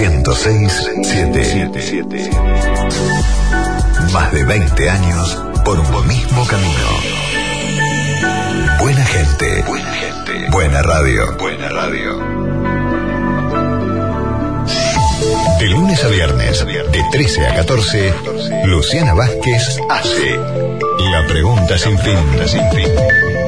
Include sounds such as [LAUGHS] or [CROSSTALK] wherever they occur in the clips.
106 Más de 20 años por un mismo camino. Buena gente. Buena gente. Buena radio. Buena radio. De lunes a viernes, de 13 a 14, Luciana Vázquez hace La Pregunta Sin Fin. Sin fin.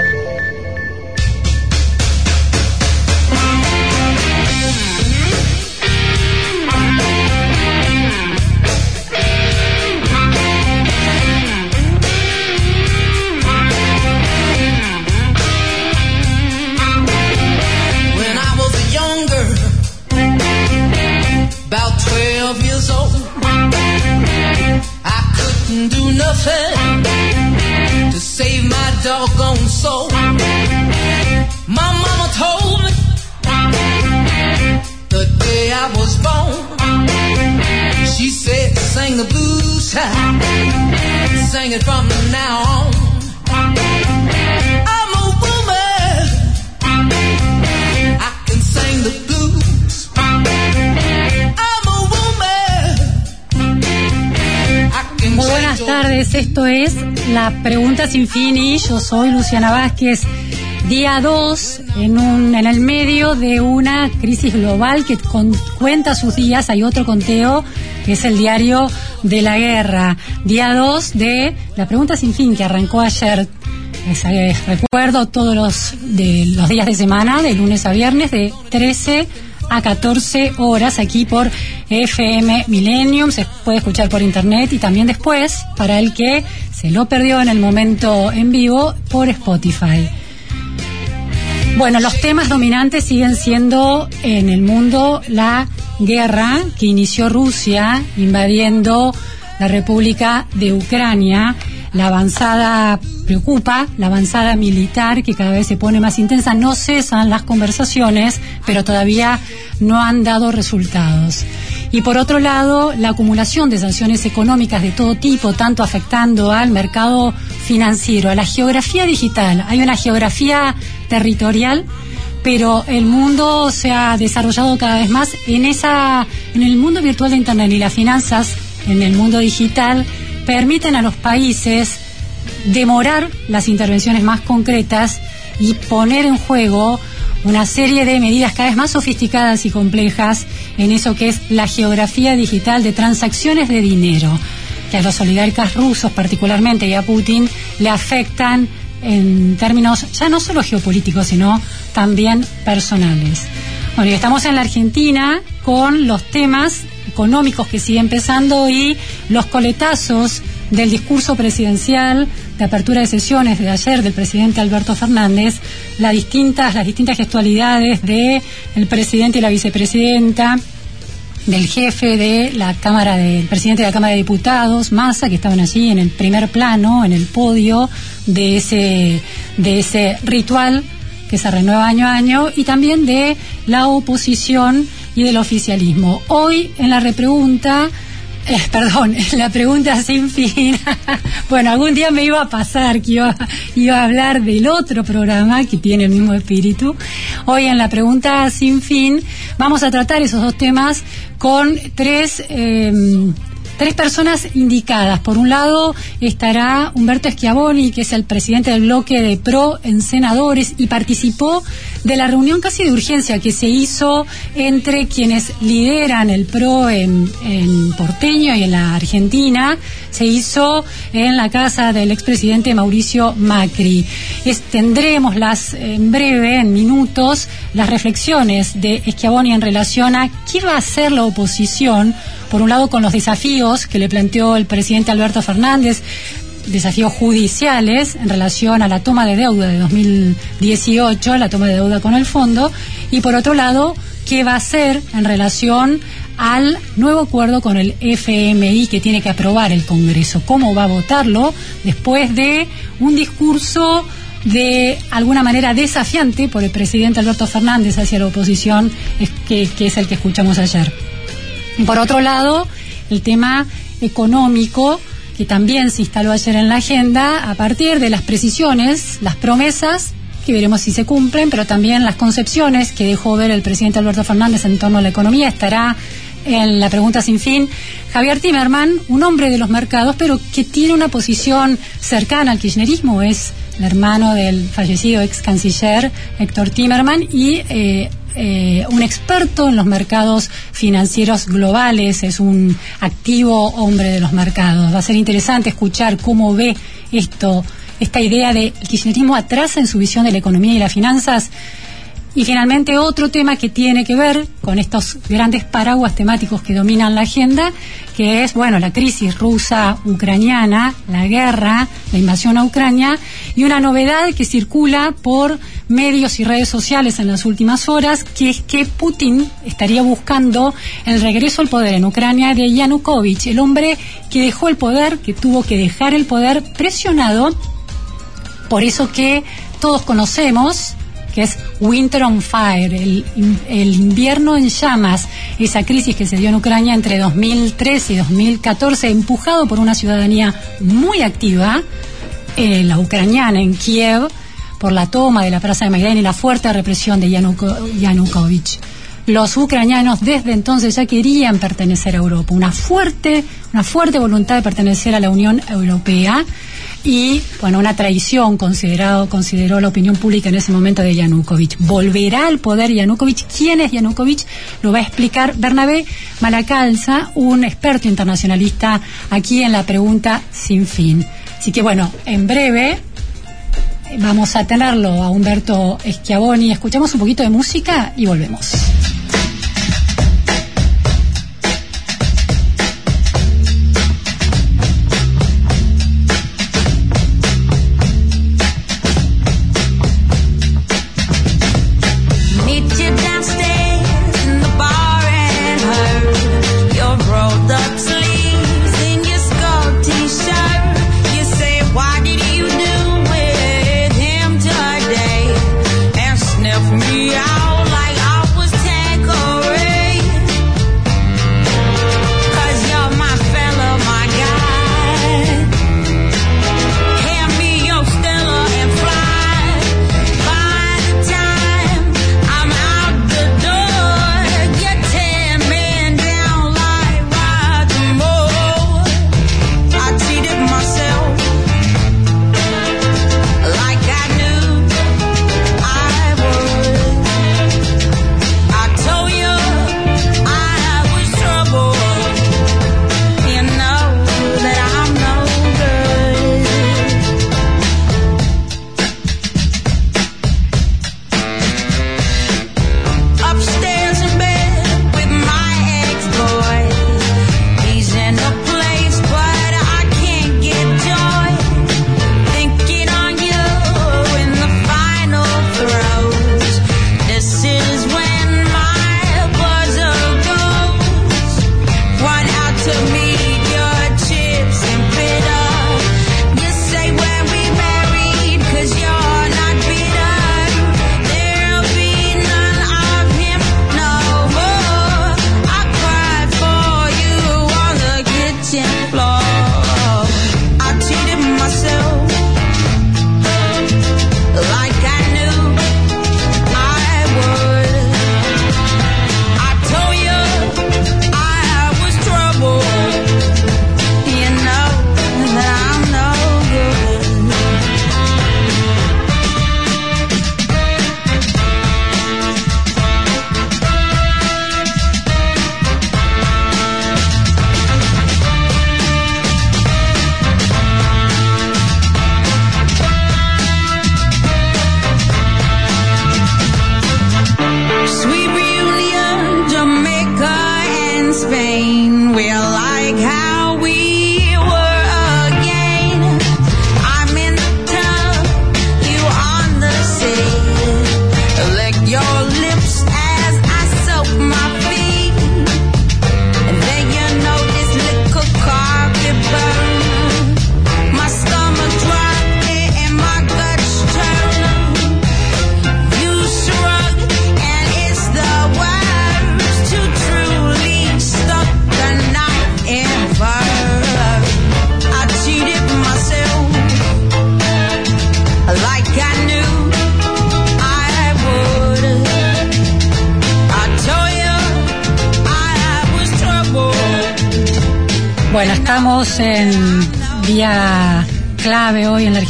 Sing it from now on. I'm a woman. I can sing the blues. I'm a woman. I can Muy buenas tardes, esto es La Pregunta Sin Fin y yo soy Luciana Vázquez. Día 2 en, un, en el medio de una crisis global que con- cuenta sus días. Hay otro conteo que es el diario de la guerra. Día 2 de La Pregunta Sin Fin que arrancó ayer. Es, eh, recuerdo todos los, de, los días de semana, de lunes a viernes, de 13 a 14 horas aquí por FM Millennium. Se puede escuchar por internet y también después, para el que se lo perdió en el momento en vivo, por Spotify. Bueno, los temas dominantes siguen siendo en el mundo la guerra que inició Rusia invadiendo la República de Ucrania. La avanzada preocupa, la avanzada militar que cada vez se pone más intensa. No cesan las conversaciones, pero todavía no han dado resultados. Y por otro lado, la acumulación de sanciones económicas de todo tipo, tanto afectando al mercado financiero, a la geografía digital. Hay una geografía territorial, pero el mundo se ha desarrollado cada vez más en esa, en el mundo virtual de Internet y las finanzas en el mundo digital permiten a los países demorar las intervenciones más concretas y poner en juego una serie de medidas cada vez más sofisticadas y complejas en eso que es la geografía digital de transacciones de dinero, que a los oligarcas rusos particularmente y a Putin le afectan en términos ya no solo geopolíticos, sino también personales. Bueno, y estamos en la Argentina con los temas económicos que siguen empezando y los coletazos del discurso presidencial de apertura de sesiones de ayer del presidente Alberto Fernández, las distintas, las distintas gestualidades de el presidente y la vicepresidenta, del jefe de la Cámara del presidente de la Cámara de Diputados, Massa, que estaban allí en el primer plano, en el podio de ese, de ese ritual que se renueva año a año, y también de la oposición y del oficialismo. Hoy en la repregunta eh, [LAUGHS] perdón, la pregunta sin fin. [LAUGHS] bueno, algún día me iba a pasar que iba, iba a hablar del otro programa que tiene el mismo espíritu. Hoy en la pregunta sin fin vamos a tratar esos dos temas con tres, eh, tres personas indicadas. Por un lado estará Humberto Schiavoni, que es el presidente del bloque de PRO en senadores y participó de la reunión casi de urgencia que se hizo entre quienes lideran el PRO en, en porteño y en la Argentina. Se hizo en la casa del expresidente Mauricio Macri. Tendremos las, en breve, en minutos, las reflexiones de Schiavoni en relación a qué va a hacer la oposición, por un lado con los desafíos que le planteó el presidente Alberto Fernández, desafíos judiciales en relación a la toma de deuda de 2018, la toma de deuda con el fondo, y por otro lado, qué va a hacer en relación al nuevo acuerdo con el FMI que tiene que aprobar el Congreso, cómo va a votarlo después de un discurso de alguna manera desafiante por el presidente Alberto Fernández hacia la oposición, que, que es el que escuchamos ayer. Por otro lado, el tema económico, que también se instaló ayer en la agenda, a partir de las precisiones, las promesas que veremos si se cumplen, pero también las concepciones que dejó ver el presidente Alberto Fernández en torno a la economía estará en la pregunta sin fin. Javier Timerman, un hombre de los mercados, pero que tiene una posición cercana al kirchnerismo, es el hermano del fallecido ex canciller Héctor Timerman y eh, eh, un experto en los mercados financieros globales, es un activo hombre de los mercados. Va a ser interesante escuchar cómo ve esto, esta idea de el kirchnerismo atrasa en su visión de la economía y las finanzas. Y finalmente otro tema que tiene que ver con estos grandes paraguas temáticos que dominan la agenda, que es, bueno, la crisis rusa-ucraniana, la guerra, la invasión a Ucrania, y una novedad que circula por medios y redes sociales en las últimas horas, que es que Putin estaría buscando el regreso al poder en Ucrania de Yanukovych, el hombre que dejó el poder, que tuvo que dejar el poder presionado. Por eso que todos conocemos, que es Winter on Fire, el, el, invierno en llamas, esa crisis que se dio en Ucrania entre 2013 y 2014, empujado por una ciudadanía muy activa, eh, la ucraniana en Kiev, por la toma de la Plaza de Maidán y la fuerte represión de Yanukovych. Los ucranianos desde entonces ya querían pertenecer a Europa, una fuerte, una fuerte voluntad de pertenecer a la Unión Europea y bueno, una traición considerado, consideró la opinión pública en ese momento de Yanukovych. ¿Volverá al poder Yanukovych? ¿Quién es Yanukovych? Lo va a explicar Bernabé Malacalza, un experto internacionalista aquí en la pregunta sin fin. Así que bueno, en breve vamos a tenerlo a Humberto Schiavoni. Escuchamos un poquito de música y volvemos.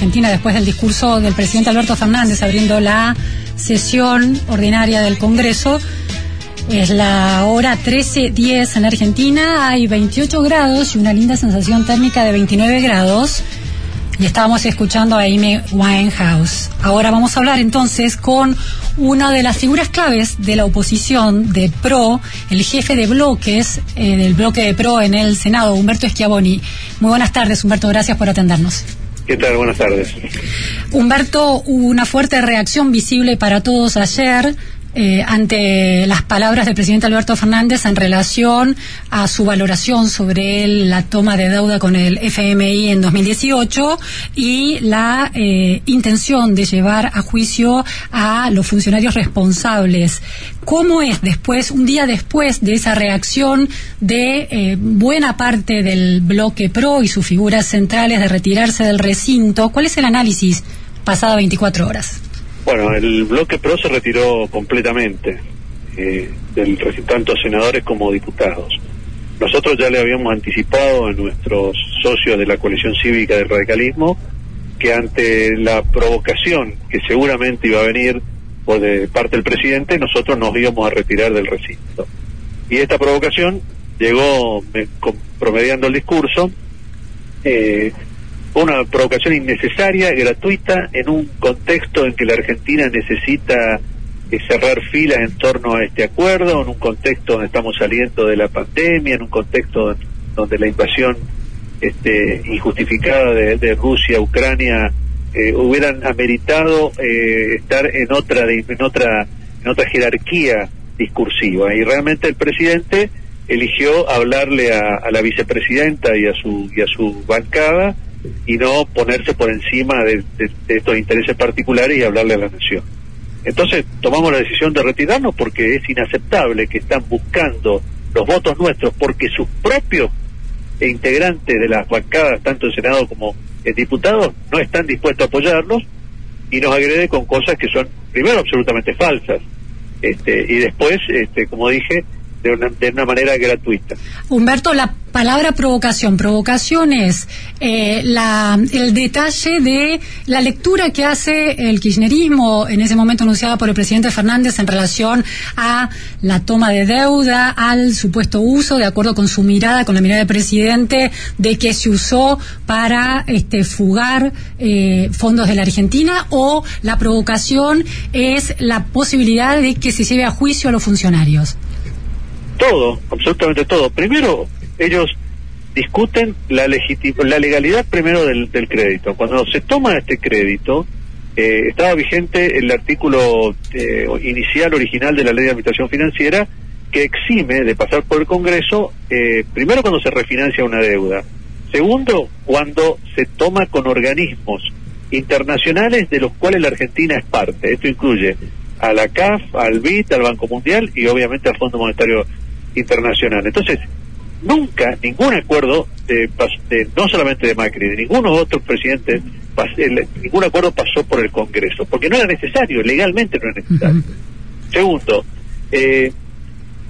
Argentina después del discurso del presidente Alberto Fernández abriendo la sesión ordinaria del Congreso. Es la hora 13.10 en Argentina, hay 28 grados y una linda sensación térmica de 29 grados. Y estábamos escuchando a Amy Winehouse. Ahora vamos a hablar entonces con una de las figuras claves de la oposición de PRO, el jefe de bloques eh, del bloque de PRO en el Senado, Humberto Schiavoni. Muy buenas tardes, Humberto, gracias por atendernos. ¿Qué tal? Buenas tardes. Humberto, hubo una fuerte reacción visible para todos ayer eh, ante las palabras del presidente Alberto Fernández en relación a su valoración sobre la toma de deuda con el FMI en 2018 y la eh, intención de llevar a juicio a los funcionarios responsables. ¿Cómo es después, un día después de esa reacción de eh, buena parte del bloque PRO y sus figuras centrales de retirarse del recinto? ¿Cuál es el análisis pasada 24 horas? Bueno, el bloque PRO se retiró completamente, eh, del, tanto senadores como diputados. Nosotros ya le habíamos anticipado a nuestros socios de la coalición cívica del radicalismo que ante la provocación que seguramente iba a venir por de parte del presidente, nosotros nos íbamos a retirar del recinto. Y esta provocación llegó promediando el discurso, eh, una provocación innecesaria, gratuita, en un contexto en que la Argentina necesita eh, cerrar filas en torno a este acuerdo, en un contexto donde estamos saliendo de la pandemia, en un contexto donde la invasión este, injustificada de, Rusia, Ucrania, eh, hubieran ameritado eh, estar en otra, en otra, en otra jerarquía discursiva. Y realmente el presidente eligió hablarle a, a la vicepresidenta y a su y a su bancada y no ponerse por encima de, estos intereses particulares y hablarle a la nación. Entonces tomamos la decisión de retirarnos porque es inaceptable que están buscando los votos nuestros porque sus propios integrantes de las bancadas, tanto en Senado como en diputados, no están dispuestos a apoyarlos y nos agrede con cosas que son, primero, absolutamente falsas este, y después, este, como dije, de una, de una manera gratuita. Humberto, la palabra provocación. Provocación es eh, la, el detalle de la lectura que hace el kirchnerismo, en ese momento anunciada por el presidente Fernández, en relación a la toma de deuda, al supuesto uso, de acuerdo con su mirada, con la mirada del presidente, de que se usó para este, fugar eh, fondos de la Argentina, o la provocación es la posibilidad de que se lleve a juicio a los funcionarios. Todo, absolutamente todo. Primero, ellos discuten la, la legalidad primero del, crédito. Cuando se toma este crédito, eh, estaba vigente el artículo eh, inicial original de la ley de administración financiera que exime de pasar por el Congreso, eh, primero cuando se refinancia una deuda, segundo cuando se toma con organismos internacionales de los cuales la Argentina es parte. Esto incluye a la CAF, al BIT, al Banco Mundial y obviamente al Fondo Monetario Internacional. Entonces, nunca ningún acuerdo de, no solamente de Macri de ninguno otros presidentes ningún acuerdo pasó por el Congreso porque no era necesario legalmente no era necesario. Segundo eh,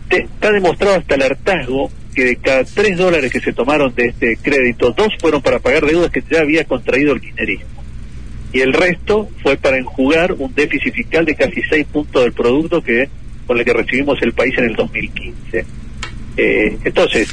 está demostrado hasta el hartazgo que de cada tres dólares que se tomaron de este crédito dos fueron para pagar deudas que ya había contraído el kirchnerismo. Y el resto fue para enjugar un déficit fiscal de casi seis puntos del producto que con el que recibimos el país en el 2015 eh, entonces,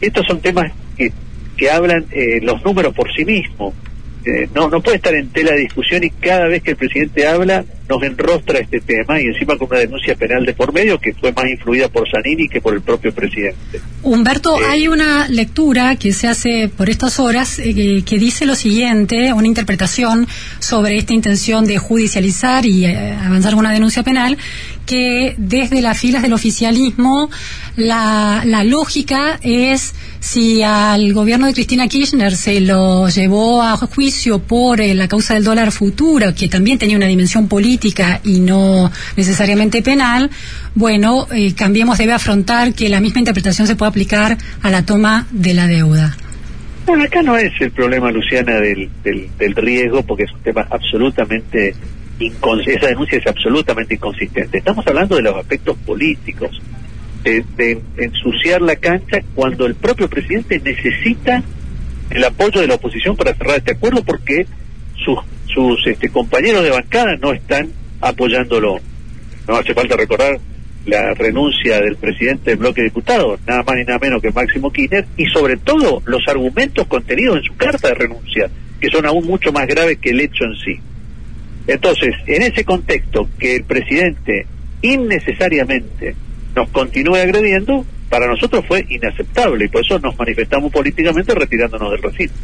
estos son temas que, que hablan eh, los números por sí mismos. Eh, no, no puede estar en tela de discusión y cada vez que el presidente habla nos enrostra este tema y encima con una denuncia penal de por medio que fue más influida por Zanini que por el propio presidente. Humberto, hay una lectura que se hace por estas horas que dice lo siguiente, una interpretación sobre esta intención de judicializar y avanzar con una denuncia penal, que desde las filas del oficialismo la, la lógica es si al gobierno de Cristina Kirchner se lo llevó a juicio por eh, la causa del dólar futuro, que también tenía una dimensión política y no necesariamente penal, bueno, eh, Cambiemos debe afrontar que la misma interpretación se puede aplicar a la toma de la deuda. Bueno, acá no es el problema, Luciana, del, del, del riesgo, porque es un tema absolutamente esa denuncia es absolutamente inconsistente. Estamos hablando de los aspectos políticos. de, ensuciar la cancha cuando el propio presidente necesita el apoyo de la oposición para cerrar este acuerdo porque sus, sus este, compañeros de bancada no están apoyándolo. No hace falta recordar la renuncia del presidente del bloque de diputados, nada más ni nada menos que Máximo Kirchner, y sobre todo los argumentos contenidos en su carta de renuncia, que son aún mucho más graves que el hecho en sí. Entonces, en ese contexto, que el presidente innecesariamente nos continúe agrediendo, para nosotros fue inaceptable y por eso nos manifestamos políticamente retirándonos del recinto.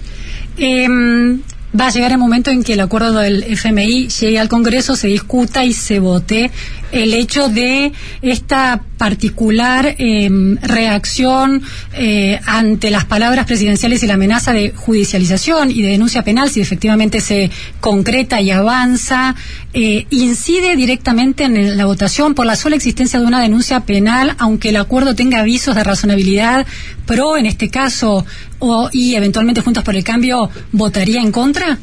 Em, va a llegar el momento en que el acuerdo del FMI llegue al Congreso, se discuta y se vote el hecho de esta particular eh, reacción eh, ante las palabras presidenciales y la amenaza de judicialización y de denuncia penal, si efectivamente se concreta y avanza, eh, incide directamente en la votación por la sola existencia de una denuncia penal, aunque el acuerdo tenga avisos de razonabilidad pro, en este caso, o, y eventualmente Juntos por el Cambio votaría en contra?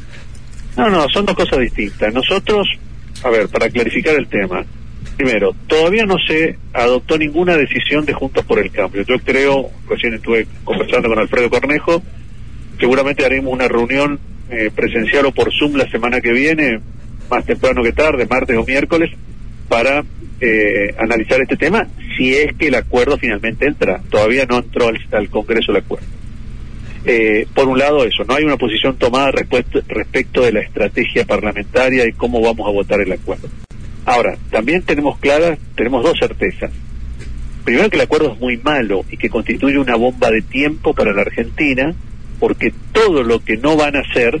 No, no, son dos cosas distintas. Nosotros, a ver, para clarificar el tema, Primero, todavía no se adoptó ninguna decisión de Juntos por el Cambio. Yo creo, recién estuve conversando con Alfredo Cornejo, seguramente haremos una reunión eh, presencial o por Zoom la semana que viene, más temprano que tarde, martes o miércoles, para eh, analizar este tema, si es que el acuerdo finalmente entra. Todavía no entró al, Congreso el acuerdo. Eh, por un lado eso, no hay una posición tomada respecto de la estrategia parlamentaria y cómo vamos a votar el acuerdo. Ahora, también tenemos claras, tenemos dos certezas. Primero que el acuerdo es muy malo y que constituye una bomba de tiempo para la Argentina, porque todo lo que no van a hacer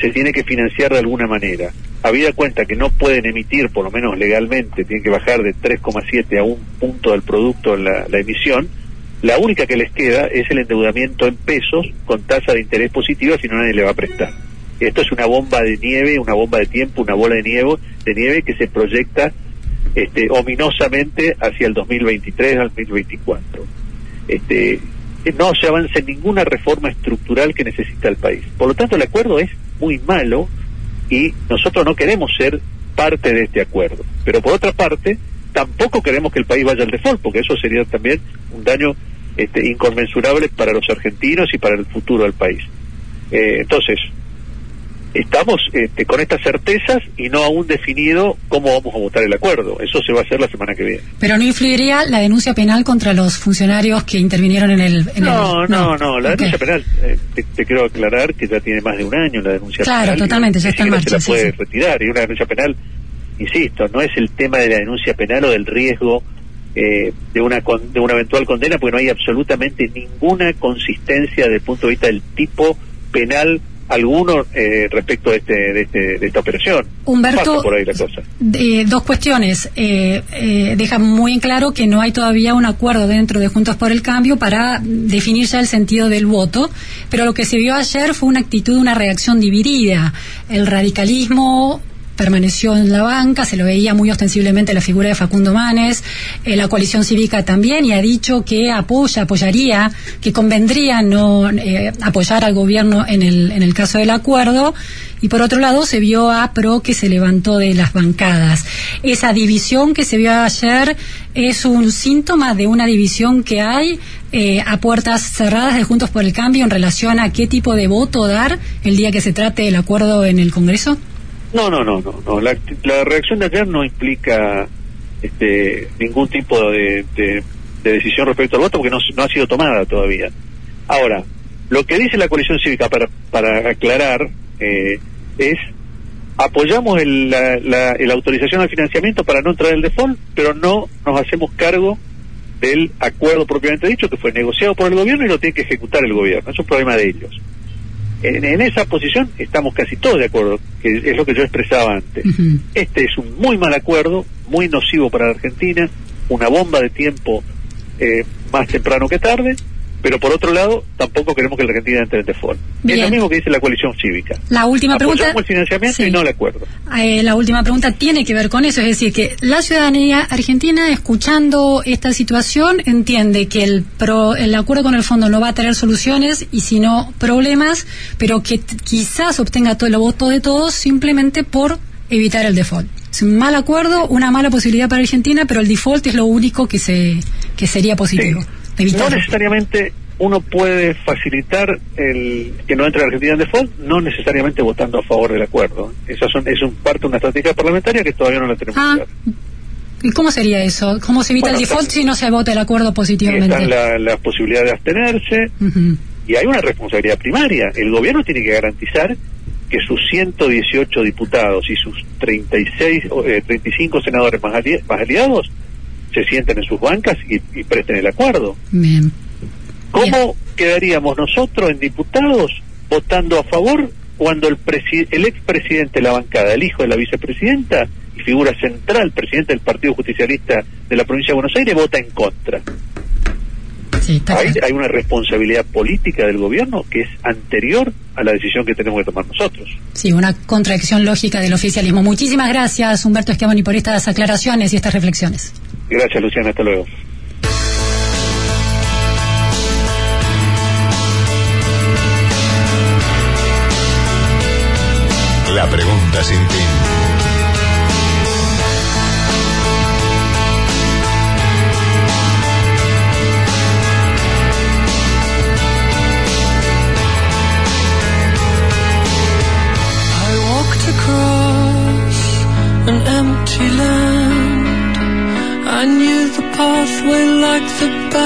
se tiene que financiar de alguna manera. Habida cuenta que no pueden emitir, por lo menos legalmente, tienen que bajar de 3,7 a un punto del producto la, la emisión, la única que les queda es el endeudamiento en pesos con tasa de interés positiva, si no nadie le va a prestar. Esto es una bomba de nieve, una bomba de tiempo, una bola de nieve, de nieve que se proyecta este, ominosamente hacia el 2023 al 2024. Este, no se avanza en ninguna reforma estructural que necesita el país. Por lo tanto, el acuerdo es muy malo y nosotros no queremos ser parte de este acuerdo. Pero por otra parte, tampoco queremos que el país vaya al default, porque eso sería también un daño este, inconmensurable para los argentinos y para el futuro del país. Eh, entonces, estamos este, con estas certezas y no aún definido cómo vamos a votar el acuerdo. Eso se va a hacer la semana que viene. Pero no influiría la denuncia penal contra los funcionarios que intervinieron en el... no, no, no, la denuncia penal, eh, te, quiero aclarar que ya tiene más de un año la denuncia penal. Claro, totalmente, ya está en marcha. Se la puede retirar y una denuncia penal, insisto, no es el tema de la denuncia penal o del riesgo eh, de una de una eventual condena porque no hay absolutamente ninguna consistencia desde el punto de vista del tipo penal alguno eh, respecto de, este, de, este, de esta operación. Humberto, dos cuestiones. Eh, eh, deja muy en claro que no hay todavía un acuerdo dentro de Juntos por el Cambio para definir ya el sentido del voto, pero lo que se vio ayer fue una actitud, una reacción dividida. El radicalismo permaneció en la banca, se lo veía muy ostensiblemente la figura de Facundo Manes, eh, la coalición cívica también, y ha dicho que apoya, apoyaría, que convendría no eh, apoyar al gobierno en el, en el caso del acuerdo. Y por otro lado, se vio a PRO que se levantó de las bancadas. Esa división que se vio ayer es un síntoma de una división que hay eh, a puertas cerradas de Juntos por el Cambio en relación a qué tipo de voto dar el día que se trate el acuerdo en el Congreso. No, no, no, no, La, reacción de ayer no implica este, ningún tipo de, decisión respecto al voto porque no, ha sido tomada todavía. Ahora, lo que dice la coalición cívica para, para aclarar eh, es apoyamos el, la, la, autorización al financiamiento para no entrar en el default, pero no nos hacemos cargo del acuerdo propiamente dicho que fue negociado por el gobierno y lo tiene que ejecutar el gobierno. Es un problema de ellos. En, esa posición estamos casi todos de acuerdo, que es lo que yo expresaba antes. Este es un muy mal acuerdo, muy nocivo para la Argentina, una bomba de tiempo eh, más temprano que tarde, pero por otro lado, tampoco queremos que la Argentina entre en default. Es lo mismo que dice la coalición cívica. La última pregunta. el financiamiento y no el acuerdo. Eh, la última pregunta tiene que ver con eso, es decir, que la ciudadanía argentina, escuchando esta situación, entiende que el, pro, el acuerdo con el fondo no va a tener soluciones y sino problemas, pero que quizás obtenga todo el voto de todos simplemente por evitar el default. Es un mal acuerdo, una mala posibilidad para Argentina, pero el default es lo único que se que sería positivo. Sí. No necesariamente uno puede facilitar el que no entre la Argentina en default, no necesariamente votando a favor del acuerdo. Esa son, es un parte de una estrategia parlamentaria que todavía no la tenemos ah, ¿Y cómo sería eso? ¿Cómo se evita el default si no se vota el acuerdo positivamente? Están la, la posibilidad de abstenerse y hay una responsabilidad primaria. El gobierno tiene que garantizar que sus 118 diputados y sus 36, eh, 35 senadores más, aliados se sienten en sus bancas y, presten el acuerdo. Bien. ¿Cómo quedaríamos nosotros en diputados votando a favor cuando el, el expresidente de la bancada, el hijo de la vicepresidenta y figura central, presidente del Partido Justicialista de la provincia de Buenos Aires, vota en contra? hay, una responsabilidad política del gobierno que es anterior a la decisión que tenemos que tomar nosotros. Sí, una contradicción lógica del oficialismo. Muchísimas gracias, Humberto Esquiaboni, por estas aclaraciones y estas reflexiones. Gracias, Luciana. Hasta luego. La pregunta sin fin.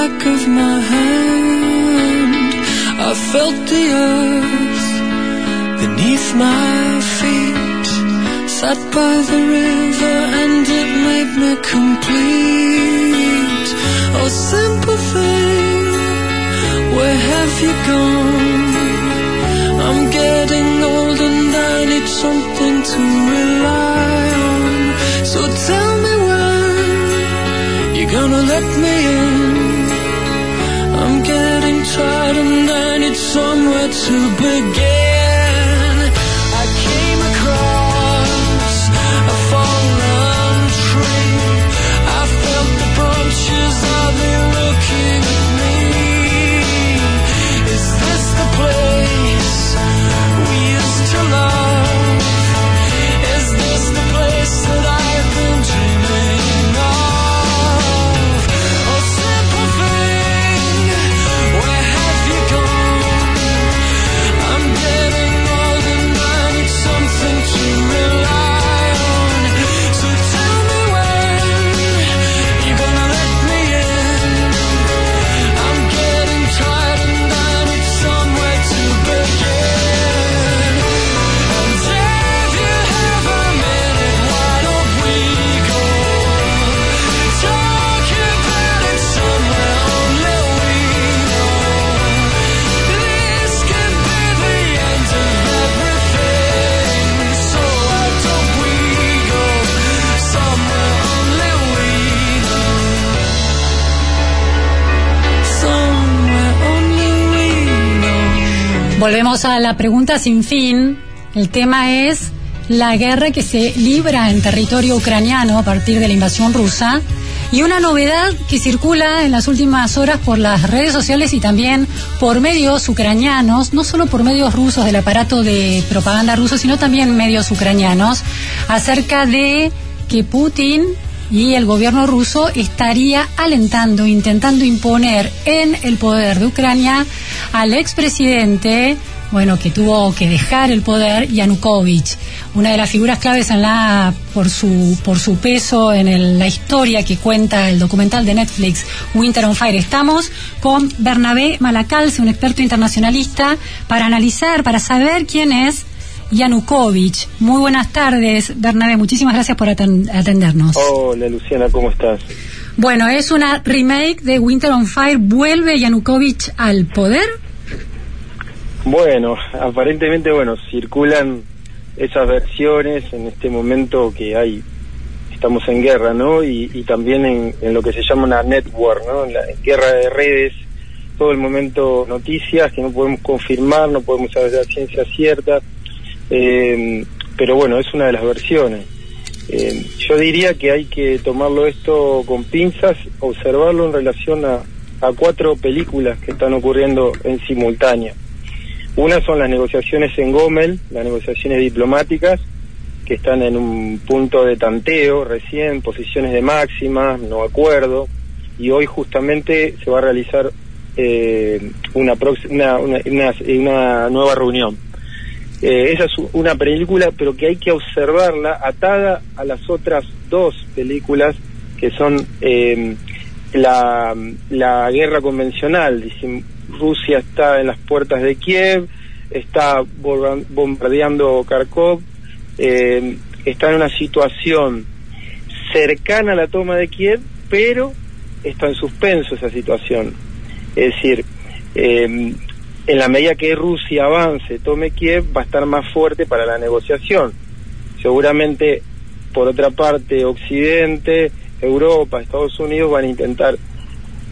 Back of my hand. I felt the earth beneath my feet. Sat by the river and it made me complete. Oh, sympathy, where have you gone? I'm getting old and I need something to rely on. So tell me when you're gonna let me in. And I need somewhere to begin. Volvemos a la pregunta sin fin. El tema es la guerra que se libra en territorio ucraniano a partir de la invasión rusa y una novedad que circula en las últimas horas por las redes sociales y también por medios ucranianos, no solo por medios rusos del aparato de propaganda ruso, sino también medios ucranianos, acerca de que Putin y el gobierno ruso estaría alentando, intentando imponer en el poder de Ucrania al expresidente, bueno, que tuvo que dejar el poder, Yanukovych, una de las figuras claves en la por su por su peso en la historia que cuenta el documental de Netflix Winter on Fire. Estamos con Bernabé Malacalce, un experto internacionalista, para analizar, para saber quién es Yanukovych. Muy buenas tardes, Bernabé. Muchísimas gracias por atendernos. Hola, Luciana, ¿cómo estás? Bueno, es una remake de Winter on Fire. ¿Vuelve Yanukovych al poder? Bueno, aparentemente, bueno, circulan esas versiones en este momento que hay, estamos en guerra, ¿no? Y, también en, lo que se llama una network, ¿no? En la guerra de redes, todo el momento noticias que no podemos confirmar, no podemos saber la ciencia cierta eh, pero bueno, es una de las versiones. Eh, yo diría que hay que tomarlo esto con pinzas, observarlo en relación a, cuatro películas que están ocurriendo en simultánea. Una son las negociaciones en Gomel, las negociaciones diplomáticas, que están en un punto de tanteo recién, posiciones de máxima, no acuerdo. y hoy justamente se va a realizar eh, una, una, una- una nueva reunión. Eh, esa es una película, pero que hay que observarla atada a las otras dos películas que son eh, la, la guerra convencional. Rusia está en las puertas de Kiev, está bombardeando Kharkov, eh, está en una situación cercana a la toma de Kiev, pero está en suspenso esa situación. Es decir, eh, en la medida que Rusia avance, tome Kiev, va a estar más fuerte para la negociación. Seguramente, por otra parte, Occidente, Europa, Estados Unidos van a intentar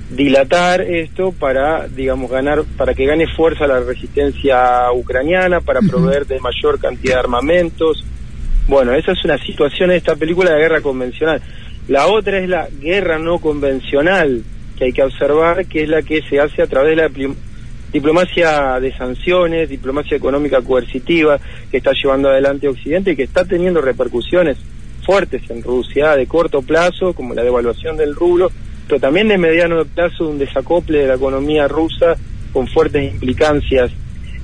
dilatar esto para, digamos, ganar, para que gane fuerza la resistencia ucraniana, para proveer de mayor cantidad de armamentos. Bueno, esa es una situación de esta película de guerra convencional. La otra es la guerra no convencional que hay que observar, que es la que se hace a través de la diplomacia de sanciones, diplomacia económica coercitiva que está llevando adelante Occidente y que está teniendo repercusiones fuertes en Rusia de corto plazo, como la devaluación del rublo, pero también de mediano plazo un desacople de la economía rusa con fuertes implicancias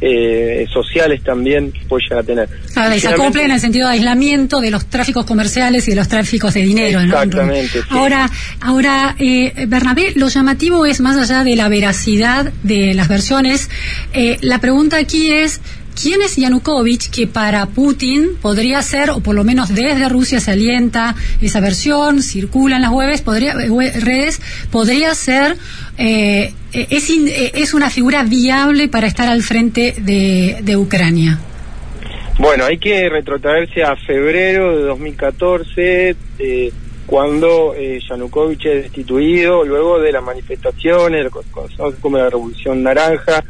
eh, sociales también que puede llegar a tener. Claro, Y se acople finalmente- en el sentido de aislamiento de los tráficos comerciales y de los tráficos de dinero. ¿no? Exactamente, sí. Ahora, ahora eh, Bernabé, lo llamativo es más allá de la veracidad de las versiones. eh, la pregunta aquí es. ¿Quién es Yanukovych que para Putin podría ser, o por lo menos desde Rusia se alienta esa versión, circula en las webs, podría, eh, redes, podría ser, eh, eh, es, eh, es una figura viable para estar al frente de, Ucrania? Bueno, hay que retrotraerse a febrero de 2014, eh, cuando Yanukovych es destituido, luego de las manifestaciones, como la Revolución Naranja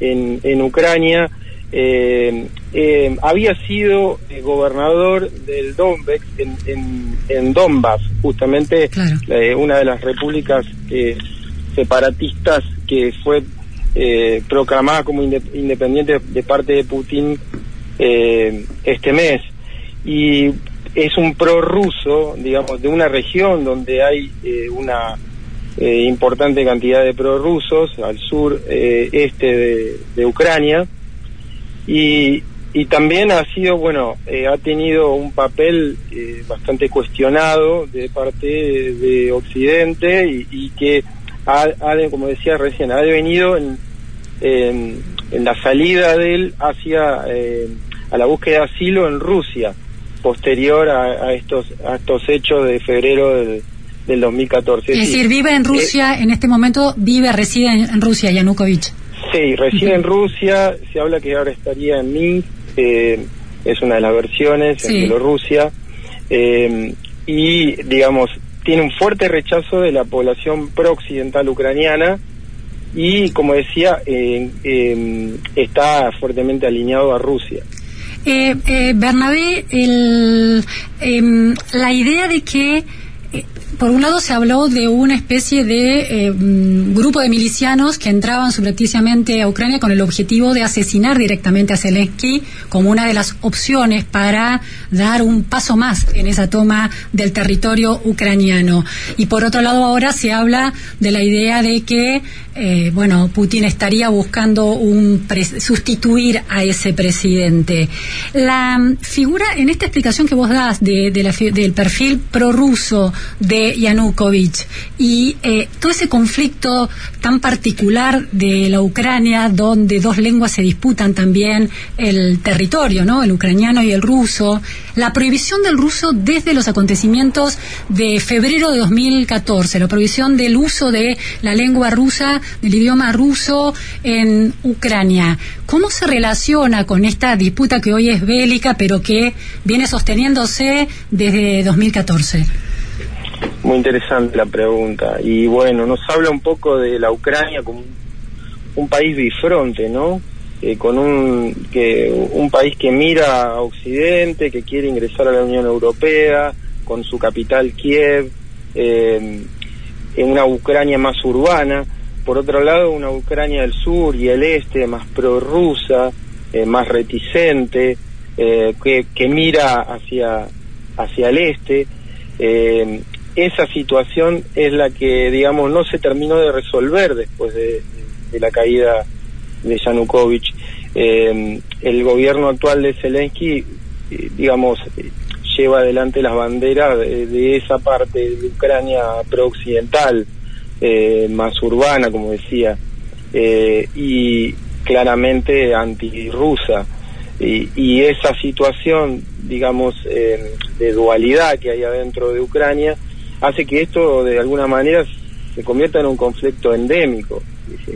en Ucrania. Eh, eh, había sido eh, gobernador del Donbass en, en, en Donbass, justamente Claro. eh, una de las repúblicas eh, separatistas que fue eh, proclamada como inde- independiente de parte de Putin eh, este mes. Y es un prorruso, digamos, de una región donde hay eh, una eh, importante cantidad de prorrusos al sur eh, este de, de Ucrania. Y, y también ha sido, bueno, eh, ha tenido un papel eh, bastante cuestionado de parte de, de Occidente y, y que ha, ha como decía recién, ha devenido en, en, en la salida de él hacia eh, a la búsqueda de asilo en Rusia, posterior a, a estos a estos hechos de febrero del, del 2014. Es decir, vive en Rusia, en este momento vive, reside en, en Rusia, Yanukovych. Sí, reside en Rusia, se habla que ahora estaría en Minsk, eh, es una de las versiones, Sí. en Bielorrusia, eh, y digamos, tiene un fuerte rechazo de la población pro-occidental ucraniana y, como decía, eh, eh, está fuertemente alineado a Rusia. Eh, eh, Bernabé, el, em, la idea de que, eh, por un lado, se habló de una especie de eh, mm, grupo de milicianos que entraban subrepticiamente a Ucrania con el objetivo de asesinar directamente a Zelensky como una de las opciones para dar un paso más en esa toma del territorio ucraniano. Y por otro lado, ahora se habla de la idea de que, eh, bueno, Putin estaría buscando un sustituir a ese presidente. La mm, figura, en esta explicación que vos das de, la del perfil prorruso de Yanukovych y eh, todo ese conflicto tan particular de la Ucrania, donde dos lenguas se disputan también el territorio, ¿no? El ucraniano y el ruso, la prohibición del ruso desde los acontecimientos de febrero de 2014, la prohibición del uso de la lengua rusa, del idioma ruso en Ucrania. ¿Cómo se relaciona con esta disputa que hoy es bélica, pero que viene sosteniéndose desde 2014? Muy interesante la pregunta. Y bueno, nos habla un poco de la Ucrania como un, país bifronte, ¿no? Eh, con un, que, un país que mira a Occidente, que quiere ingresar a la Unión Europea, con su capital Kiev, eh, en una Ucrania más urbana. Por otro lado, una Ucrania del sur y el este más prorrusa, eh, más reticente, eh, que, que mira hacia, hacia el este. Eh, esa situación es la que, digamos, no se terminó de resolver después de, la caída de Yanukovych. Eh, el gobierno actual de Zelensky, eh, digamos, lleva adelante las banderas de, esa parte de Ucrania prooccidental, eh, más urbana, como decía, y claramente antirrusa. Y, y esa situación, digamos, de dualidad que hay adentro de Ucrania, hace que esto de alguna manera se convierta en un conflicto endémico.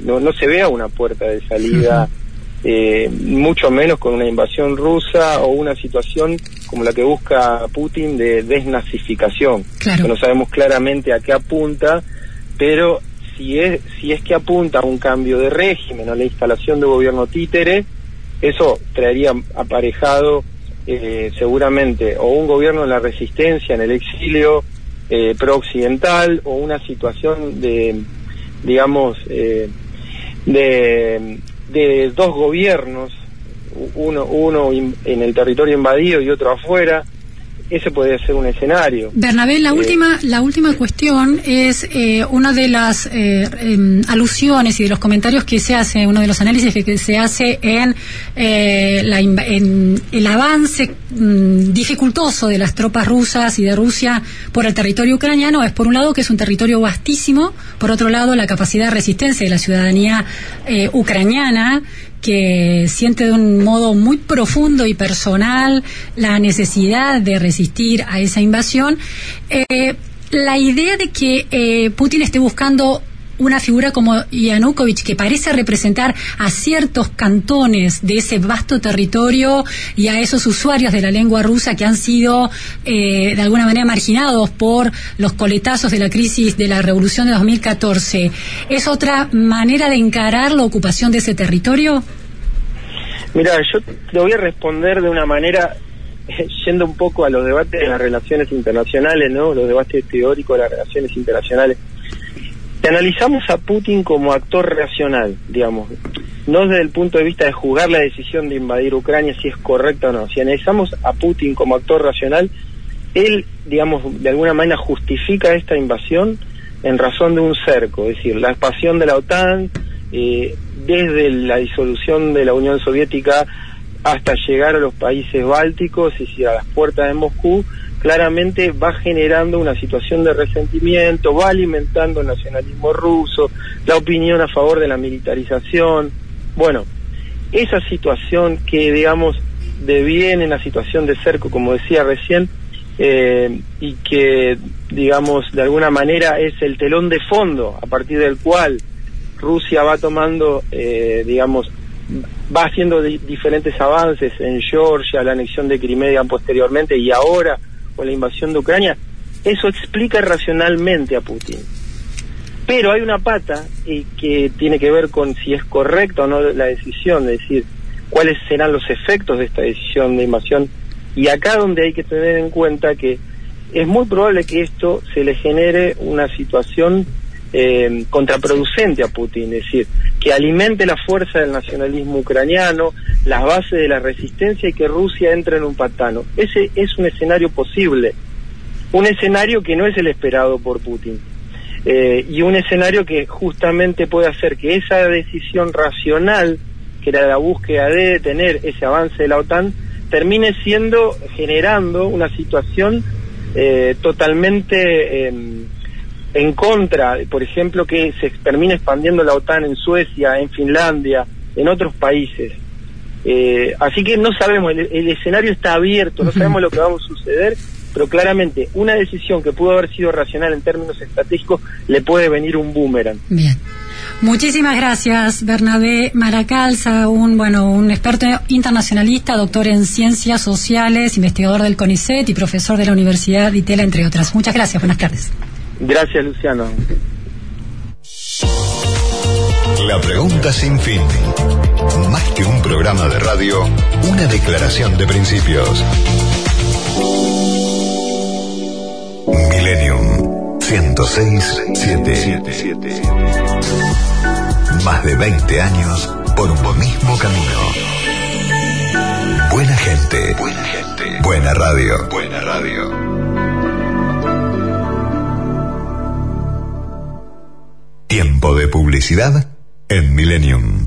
No, no se vea una puerta de salida, [LAUGHS] eh, mucho menos con una invasión rusa o una situación como la que busca Putin de desnazificación. no sabemos claramente a qué apunta, pero si es, si es que apunta a un cambio de régimen, a la instalación de gobierno títere, eso traería aparejado eh, seguramente o un gobierno en la resistencia, en el exilio, eh, pro-occidental o una situación de, digamos, eh, de, de dos gobiernos, uno, uno en el territorio invadido y otro afuera, ese puede ser un escenario. Bernabé, la eh, última la última cuestión es eh, una de las eh, em, alusiones y de los comentarios que se hace, uno de los análisis que, se hace en, la, en el avance mm, dificultoso de las tropas rusas y de Rusia por el territorio ucraniano es por un lado que es un territorio vastísimo, por otro lado la capacidad de resistencia de la ciudadanía ucraniana que siente de un modo muy profundo y personal la necesidad de resistir a esa invasión. Eh, la idea de que eh, Putin esté buscando una figura como Yanukovych que parece representar a ciertos cantones de ese vasto territorio y a esos usuarios de la lengua rusa que han sido eh, de alguna manera marginados por los coletazos de la crisis de la revolución de 2014, ¿es otra manera de encarar la ocupación de ese territorio? Mira, yo te voy a responder de una manera yendo un poco a los debates de las relaciones internacionales, ¿no? Los debates teóricos de las relaciones internacionales analizamos a Putin como actor racional, digamos, no desde el punto de vista de jugar la decisión de invadir Ucrania si es correcta o no, si analizamos a Putin como actor racional, él, digamos, de alguna manera justifica esta invasión en razón de un cerco, es decir, la expansión de la OTAN, eh, desde la disolución de la Unión Soviética hasta llegar a los países bálticos, decir, a las puertas de Moscú, claramente va generando una situación de resentimiento, va alimentando el nacionalismo ruso, la opinión a favor de la militarización. Bueno, esa situación que, digamos, deviene en la situación de cerco, como decía recién, eh, y que, digamos, de alguna manera es el telón de fondo a partir del cual Rusia va tomando, eh, digamos, va haciendo diferentes avances en Georgia, la anexión de Crimea posteriormente y ahora con la invasión de Ucrania, eso explica racionalmente a Putin. Pero hay una pata y que tiene que ver con si es correcta o no la decisión, es decir, cuáles serán los efectos de esta decisión de invasión. Y acá donde hay que tener en cuenta que es muy probable que esto se le genere una situación eh, contraproducente a Putin, es decir, que alimente la fuerza del nacionalismo ucraniano, las bases de la resistencia y que Rusia entre en un patano. Ese es un escenario posible, un escenario que no es el esperado por Putin. Eh, y un escenario que justamente puede hacer que esa decisión racional, que era la búsqueda de detener ese avance de la OTAN, termine siendo, generando una situación eh, totalmente em, en contra, por ejemplo, que se termine expandiendo la OTAN en Suecia, en Finlandia, en otros países. Eh, así que no sabemos, el, escenario está abierto, no sabemos lo que va a suceder, pero claramente una decisión que pudo haber sido racional en términos estratégicos le puede venir un boomerang. Bien. Muchísimas gracias, Bernabé Maracalza, un bueno, un experto internacionalista, doctor en ciencias sociales, investigador del CONICET y profesor de la Universidad de Itela, entre otras. Muchas gracias, buenas tardes. Gracias, Luciano. La pregunta sin fin. Más que un programa de radio, una declaración de principios. Millennium 106 Más de 20 años por un mismo camino. Buena gente. Buena gente. Buena radio. Buena radio. Tiempo de publicidad en Millennium.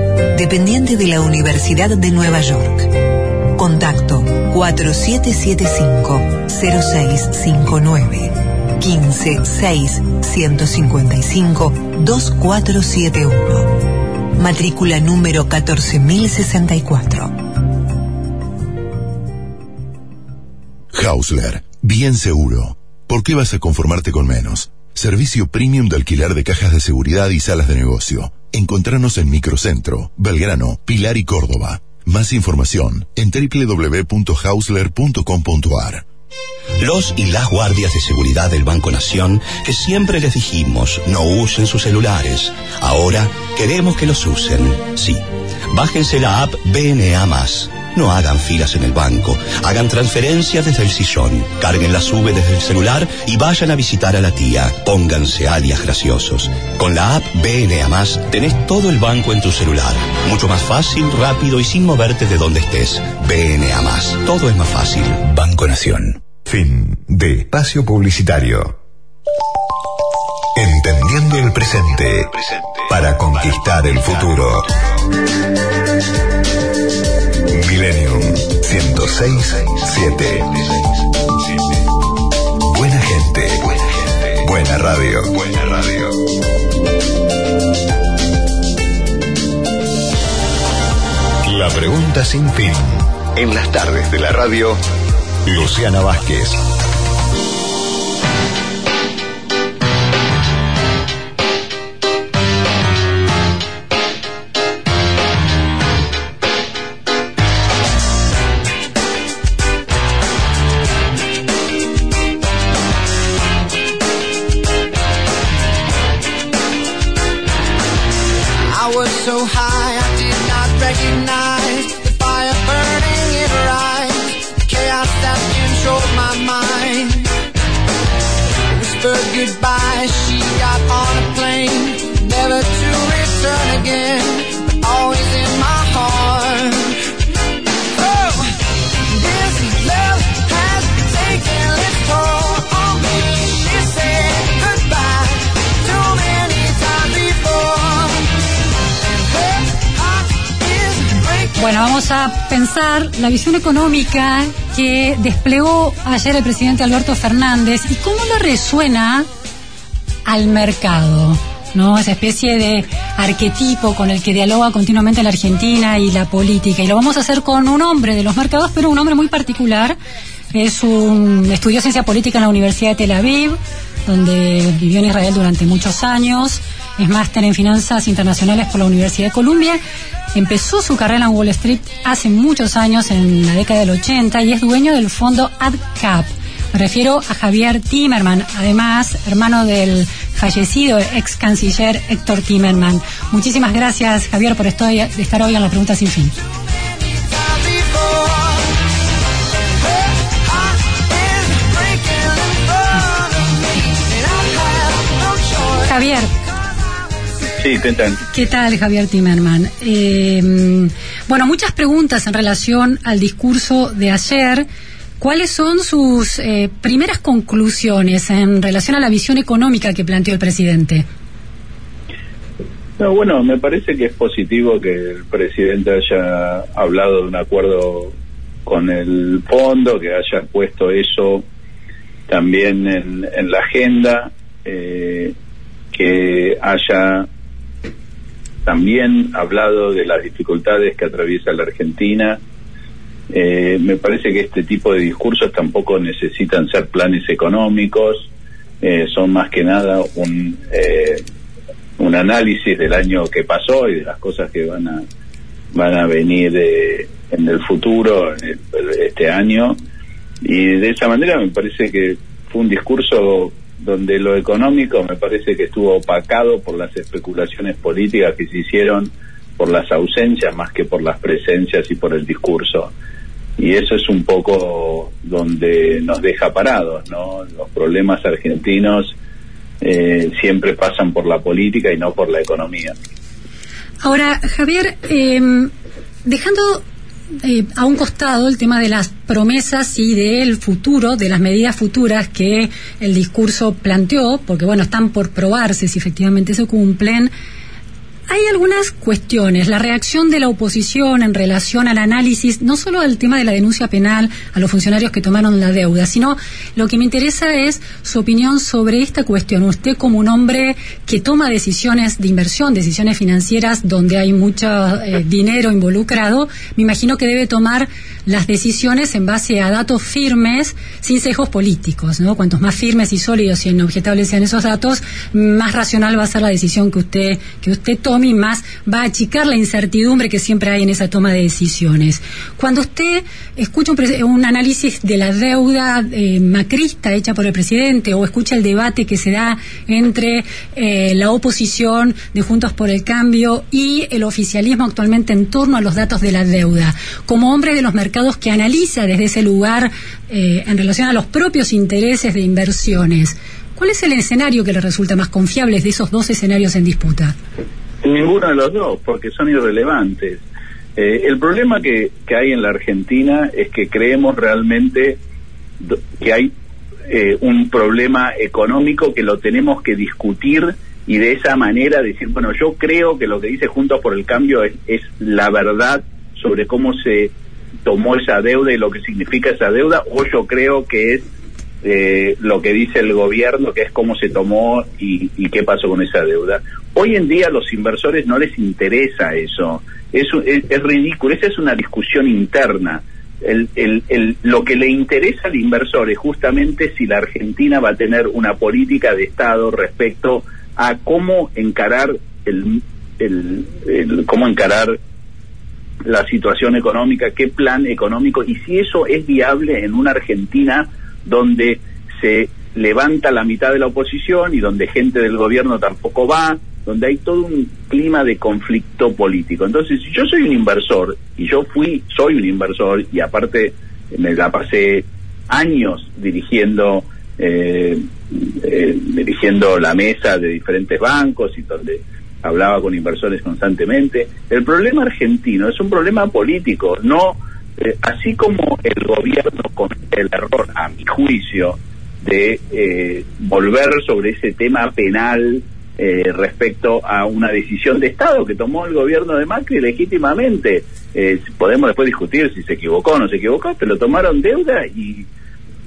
dependiente de la Universidad de Nueva York. Contacto 4775-0659 156 155 2471 Matrícula número 14064 Hausler, bien seguro. ¿Por qué vas a conformarte con menos? Servicio premium de alquiler de cajas de seguridad y salas de negocio. Encontranos en Microcentro, Belgrano, Pilar y Córdoba. Más información en www.hausler.com.ar. Los y las guardias de seguridad del Banco Nación, que siempre les dijimos no usen sus celulares, ahora queremos que los usen. Sí, bájense la app BNA. No hagan filas en el banco, hagan transferencias desde el sillón, carguen la sube desde el celular y vayan a visitar a la tía. Pónganse alias graciosos. Con la app BNA tenés todo el banco en tu celular. Mucho más fácil, rápido y sin moverte de donde estés. BNA Todo es más fácil. Banco Nación. Fin de espacio publicitario. Entendiendo el presente para conquistar el futuro. Millennium 1067. Buena gente. Buena radio. Buena radio. La pregunta sin fin. En las tardes de la radio, Luciana Vázquez. Vamos a pensar la visión económica que desplegó ayer el presidente Alberto Fernández y cómo le resuena al mercado, ¿no? Esa especie de arquetipo con el que dialoga continuamente la Argentina y la política. Y lo vamos a hacer con un hombre de los mercados, pero un hombre muy particular. Es un estudió ciencia política en la Universidad de Tel Aviv, donde vivió en Israel durante muchos años. Es máster en finanzas internacionales por la Universidad de Columbia. Empezó su carrera en Wall Street hace muchos años, en la década del 80, y es dueño del fondo AdCap. Me refiero a Javier Timerman, además hermano del fallecido ex canciller Héctor Timerman. Muchísimas gracias, Javier, por estar hoy en la pregunta sin fin. Javier, Sí, ¿qué tal? ¿Qué tal, Javier Timerman? Eh, bueno, muchas preguntas en relación al discurso de ayer. ¿Cuáles son sus eh, primeras conclusiones en relación a la visión económica que planteó el presidente? No, bueno, me parece que es positivo que el presidente haya hablado de un acuerdo con el fondo, que haya puesto eso también en, en la agenda eh, que haya también hablado de las dificultades que atraviesa la Argentina. Eh, me parece que este tipo de discursos tampoco necesitan ser planes económicos, eh, son más que nada un, eh, un análisis del año que pasó y de las cosas que van a van a venir eh, en el futuro, en el- este año. Y de esa manera me parece que fue un discurso donde lo económico me parece que estuvo opacado por las especulaciones políticas que se hicieron por las ausencias más que por las presencias y por el discurso. Y eso es un poco donde nos deja parados, ¿no? Los problemas argentinos eh, siempre pasan por la política y no por la economía. Ahora, Javier, eh, dejando eh, a un costado el tema de las promesas y del futuro, de las medidas futuras que el discurso planteó, porque bueno, están por probarse si efectivamente se cumplen. Hay algunas cuestiones. La reacción de la oposición en relación al análisis, no solo al tema de la denuncia penal a los funcionarios que tomaron la deuda, sino lo que me interesa es su opinión sobre esta cuestión. Usted como un hombre que toma decisiones de inversión, decisiones financieras donde hay mucho eh, dinero involucrado, me imagino que debe tomar las decisiones en base a datos firmes, sin sesgos políticos, ¿no? Cuantos más firmes y sólidos y inobjetables sean esos datos, más racional va a ser la decisión que usted que usted tome y más va a achicar la incertidumbre que siempre hay en esa toma de decisiones. Cuando usted escucha un, un análisis de la deuda eh, macrista hecha por el presidente o escucha el debate que se da entre eh, la oposición de Juntos por el Cambio y el oficialismo actualmente en torno a los datos de la deuda, como hombre de los mercados que analiza desde ese lugar eh, en relación a los propios intereses de inversiones, ¿cuál es el escenario que le resulta más confiable de esos dos escenarios en disputa? Ninguno de los dos, porque son irrelevantes. Eh, el problema que, que hay en la Argentina es que creemos realmente que hay eh, un problema económico que lo tenemos que discutir y de esa manera decir, bueno, yo creo que lo que dice Juntos por el Cambio es, es la verdad sobre cómo se tomó esa deuda y lo que significa esa deuda, o yo creo que es eh, lo que dice el gobierno, que es cómo se tomó y, y qué pasó con esa deuda. Hoy en día a los inversores no les interesa eso, es, es, es ridículo, esa es una discusión interna. Lo que le interesa al inversor es justamente si la Argentina va a tener una política de Estado respecto a cómo encarar el- el- cómo encarar la situación económica, qué plan económico y si eso es viable en una Argentina donde se levanta la mitad de la oposición y donde gente del gobierno tampoco va, donde hay todo un clima de conflicto político. Entonces, si yo soy un inversor y yo fui, soy un inversor y aparte me la pasé años dirigiendo eh, eh, dirigiendo la mesa de diferentes bancos y donde hablaba con inversores constantemente. El problema argentino es un problema político, no eh, así como el gobierno comete el error, a mi juicio, de eh, volver sobre ese tema penal eh, respecto a una decisión de Estado que tomó el gobierno de Macri legítimamente. Eh, podemos después discutir si se equivocó o no se equivocó, pero tomaron deuda y,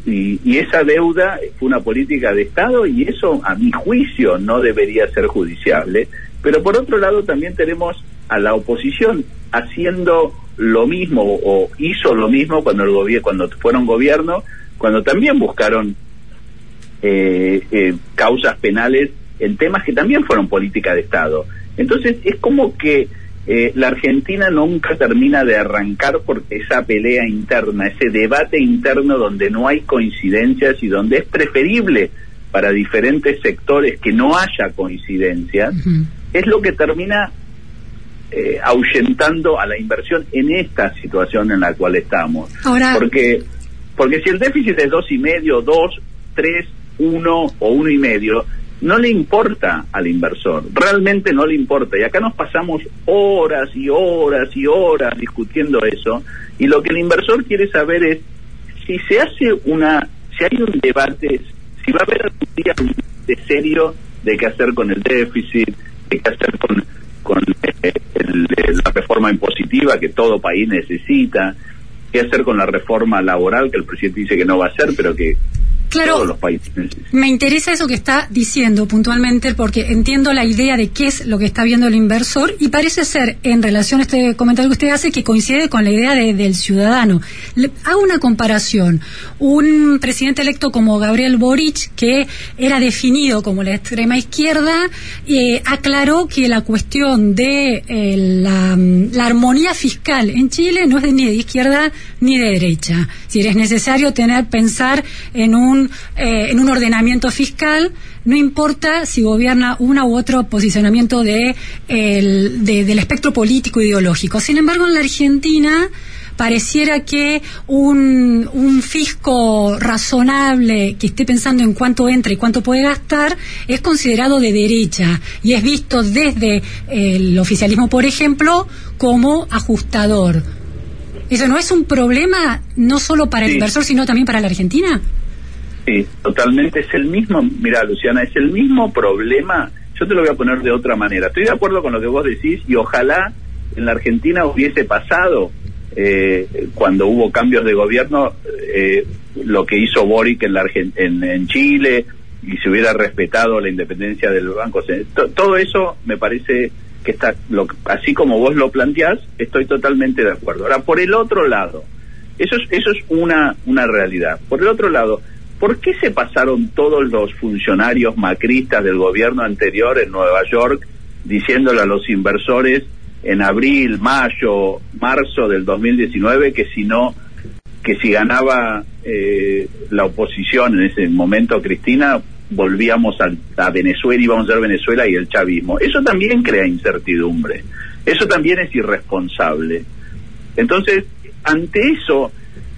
y, y esa deuda fue una política de Estado y eso, a mi juicio, no debería ser judiciable. Pero por otro lado también tenemos a la oposición haciendo lo mismo o hizo lo mismo cuando el gobierno cuando fueron gobierno cuando también buscaron eh, eh, causas penales en temas que también fueron política de Estado. Entonces es como que eh, la Argentina nunca termina de arrancar por esa pelea interna, ese debate interno donde no hay coincidencias y donde es preferible para diferentes sectores que no haya coincidencias, es lo que termina eh, ahuyentando a la inversión en esta situación en la cual estamos. Ahora- porque porque si el déficit es dos y medio, dos, tres, uno o uno y medio, no le importa al inversor, realmente no le importa. Y acá nos pasamos horas y horas y horas discutiendo eso. Y lo que el inversor quiere saber es si se hace una, si hay un debate, si va a haber un día de serio de qué hacer con el déficit, qué hacer con, eh, el- el- la reforma impositiva que todo país necesita, qué hacer con la reforma laboral que el presidente dice que no va a hacer, pero que Claro. Todos los países necesitan. Me interesa eso que está diciendo puntualmente porque entiendo la idea de qué es lo que está viendo el inversor y parece ser, en relación a este comentario que usted hace, que coincide con la idea de- del ciudadano. Le- hago una comparación. Un presidente electo como Gabriel Boric, que era definido como la extrema izquierda, eh, aclaró que la cuestión de eh, la, la armonía fiscal en Chile no es de- ni de izquierda ni de derecha. Si es necesario tener, pensar en un, eh, en un ordenamiento fiscal, no importa si gobierna una u otro posicionamiento de, el- de- del espectro político ideológico. Sin embargo, en la Argentina pareciera que un, un fisco razonable que esté pensando en cuánto entra y cuánto puede gastar es considerado de derecha y es visto desde el oficialismo, por ejemplo, como ajustador. ¿Eso no es un problema no solo para el Sí. inversor, sino también para la Argentina? Sí, totalmente es el mismo, mira Luciana, es el mismo problema, yo te lo voy a poner de otra manera, estoy de acuerdo con lo que vos decís y ojalá en la Argentina hubiese pasado eh, cuando hubo cambios de gobierno eh, lo que hizo Boric en, la Argen- en, Chile y se hubiera respetado la independencia del Banco Central. To- Todo eso me parece que está, lo, así como vos lo planteás, estoy totalmente de acuerdo. Ahora, por el otro lado, eso es, eso es una, una realidad. Por el otro lado, ¿por qué se pasaron todos los funcionarios macristas del gobierno anterior en Nueva York diciéndole a los inversores en abril, mayo, marzo del 2019 que si no, que si ganaba eh, la oposición en ese momento, Cristina, volvíamos al- a, Venezuela, íbamos a ser Venezuela y el chavismo. Eso también crea incertidumbre. Eso también es irresponsable. Entonces, ante eso,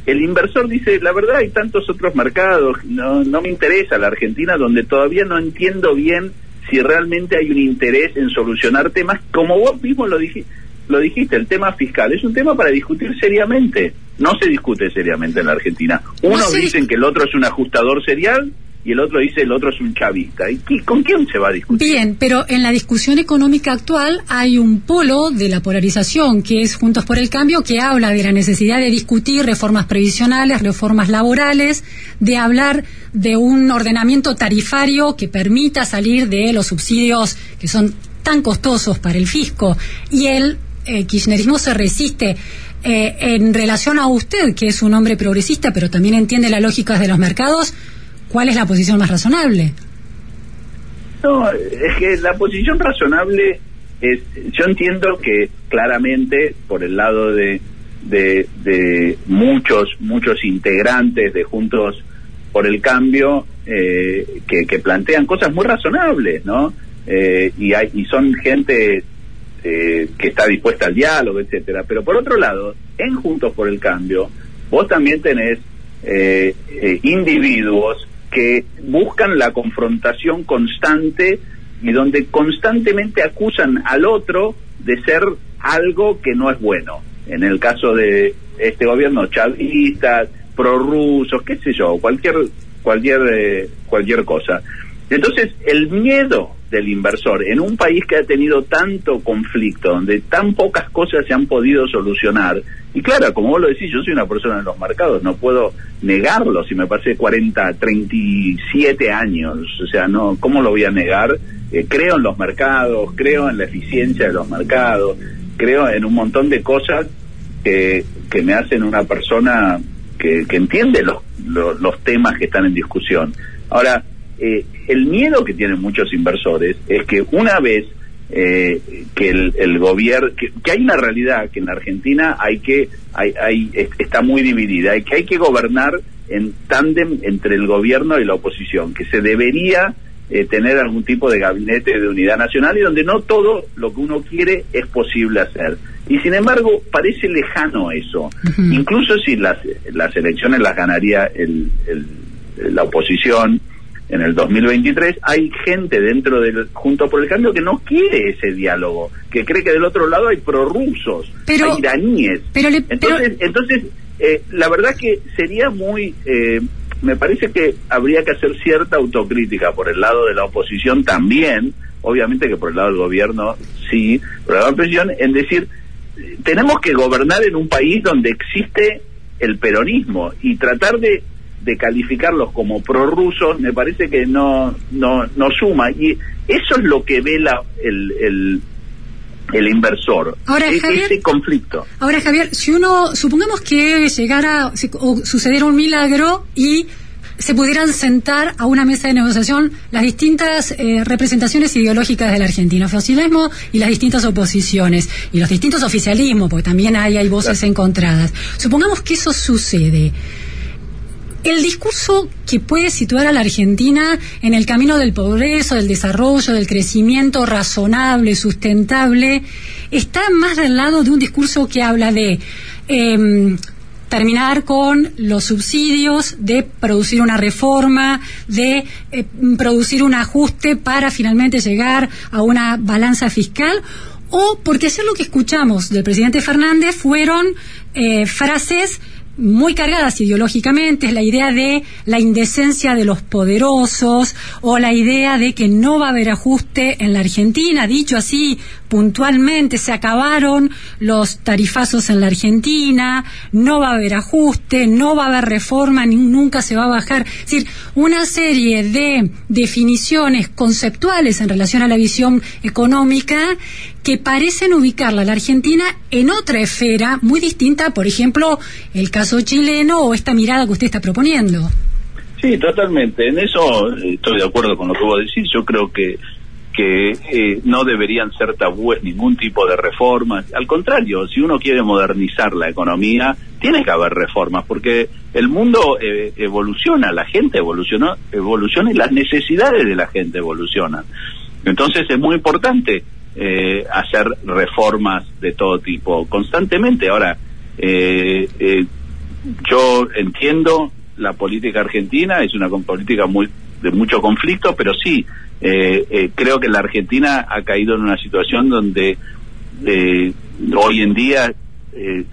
el inversor dice, la verdad hay tantos otros mercados, no, no me interesa la Argentina, donde todavía no entiendo bien si realmente hay un interés en solucionar temas, como vos mismo lo, diji- lo dijiste, el tema fiscal es un tema para discutir seriamente. No se discute seriamente en la Argentina. Unos se dicen que el otro es un ajustador serial y el otro dice el otro es un chavista. ¿Y con quién se va a discutir? Bien, pero en la discusión económica actual hay un polo de la polarización, que es Juntos por el Cambio, que habla de la necesidad de discutir reformas previsionales, reformas laborales, de hablar de un ordenamiento tarifario que permita salir de los subsidios que son tan costosos para el fisco. Y el eh, kirchnerismo se resiste. Eh, en relación a usted, que es un hombre progresista, pero también entiende las lógicas de los mercados, ¿cuál es la posición más razonable? No, es que la posición razonable es, yo entiendo que claramente por el lado de, de, muchos, muchos integrantes de Juntos por el Cambio eh, que, que plantean cosas muy razonables, ¿no? Eh, y, hay, y son gente eh, que está dispuesta al diálogo, etcétera. Pero por otro lado, en Juntos por el Cambio, vos también tenés eh, eh, individuos que buscan la confrontación constante y donde constantemente acusan al otro de ser algo que no es bueno. En el caso de este gobierno, chavistas, prorrusos, qué sé yo, cualquier cualquier eh, cualquier cosa. Entonces, el miedo del inversor en un país que ha tenido tanto conflicto, donde tan pocas cosas se han podido solucionar, y claro, como vos lo decís, yo soy una persona en los mercados, no puedo negarlo si me pasé 40, 37 años, o sea, no, ¿cómo lo voy a negar? Eh, creo en los mercados, creo en la eficiencia de los mercados, creo en un montón de cosas que, que me hacen una persona que, que entiende los, los, los temas que están en discusión. Ahora, eh, el miedo que tienen muchos inversores es que una vez eh, que el, el gobierno, que, que hay una realidad que en la Argentina hay que, hay, hay, es- está muy dividida, y que hay que gobernar en tándem entre el gobierno y la oposición, que se debería eh, tener algún tipo de gabinete de unidad nacional y donde no todo lo que uno quiere es posible hacer. Y sin embargo, parece lejano eso. Incluso si las, las elecciones las ganaría el, el- la oposición en el 2023, hay gente dentro del Junto por el Cambio que no quiere ese diálogo, que cree que del otro lado hay prorrusos, Pero- hay iraníes. pero le- entonces, entonces eh, la verdad que sería muy... eh, me parece que habría que hacer cierta autocrítica por el lado de la oposición también, obviamente que por el lado del gobierno sí, de la oposición, en decir, tenemos que gobernar en un país donde existe el peronismo y tratar de, de calificarlos como prorrusos me parece que no, no, no suma. Y eso es lo que ve la, el, el, el inversor, Ahora, e- Javier- ese conflicto. Ahora, Javier, si uno, supongamos que llegara o sucediera un milagro y se pudieran sentar a una mesa de negociación las distintas eh, representaciones ideológicas de la Argentina, oficialismo y las distintas oposiciones, y los distintos oficialismos, porque también hay, hay voces encontradas. Supongamos que eso sucede. El discurso que puede situar a la Argentina en el camino del progreso, del desarrollo, del crecimiento razonable, sustentable, está más del lado de un discurso que habla de em, terminar con los subsidios, de producir una reforma, de eh, producir un ajuste para finalmente llegar a una balanza fiscal, o porque ayer lo que escuchamos del presidente Fernández fueron eh, frases muy cargadas ideológicamente, es la idea de la indecencia de los poderosos o la idea de que no va a haber ajuste en la Argentina, dicho así puntualmente, se acabaron los tarifazos en la Argentina, no va a haber ajuste, no va a haber reforma, ni- nunca se va a bajar. Es decir, una serie de definiciones conceptuales en relación a la visión económica que parecen ubicarla la Argentina en otra esfera muy distinta, por ejemplo, el caso chileno o esta mirada que usted está proponiendo. Sí, totalmente. En eso eh, estoy de acuerdo con lo que vos decís. Yo creo que que eh, no deberían ser tabúes ningún tipo de reformas. Al contrario, si uno quiere modernizar la economía, tiene que haber reformas, porque el mundo eh, evoluciona, la gente evoluciona, evoluciona y las necesidades de la gente evolucionan. Entonces es muy importante eh, hacer reformas de todo tipo constantemente. Ahora, eh, eh, yo entiendo la política argentina, es una política muy de mucho conflicto, pero sí, eh, eh, creo que la Argentina ha caído en una situación donde hoy en día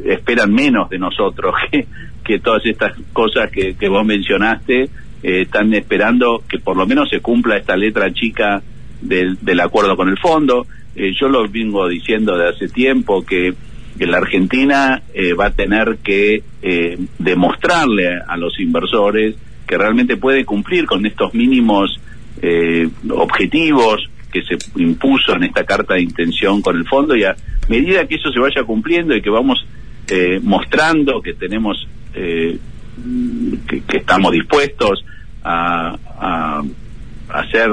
esperan menos de nosotros [LAUGHS] que, todas estas cosas que, que vos mencionaste, están esperando que por lo menos se cumpla esta letra chica del, del acuerdo con el fondo. Eh, yo lo vengo diciendo de hace tiempo que, que la Argentina eh, va a tener que eh, demostrarle a los inversores que realmente puede cumplir con estos mínimos eh, objetivos que se impuso en esta carta de intención con el fondo y a medida que eso se vaya cumpliendo y que vamos eh, mostrando que tenemos eh, que, que estamos dispuestos a, a hacer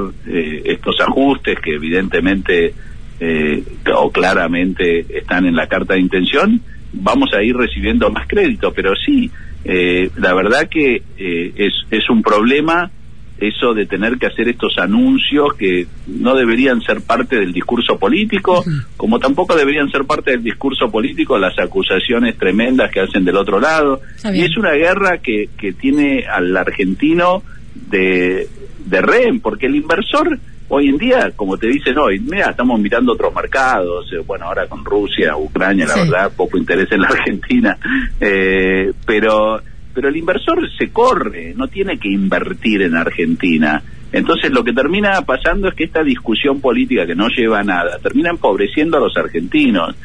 estos ajustes que evidentemente eh, o claramente están en la carta de intención, vamos a ir recibiendo más crédito, pero sí, eh, la verdad que eh, es, es un problema eso de tener que hacer estos anuncios que no deberían ser parte del discurso político, como tampoco deberían ser parte del discurso político las acusaciones tremendas que hacen del otro lado. Y es una guerra que, que tiene al argentino de, de rehén, porque el inversor hoy en día, como te dicen hoy, mira, estamos mirando otros mercados, eh, bueno, ahora con Rusia, Ucrania, la Sí. verdad, poco interés en la [LAUGHS] Argentina, eh, pero pero el inversor se corre, no tiene que invertir en Argentina. Entonces lo que termina pasando es que esta discusión política que no lleva a nada termina empobreciendo a los argentinos.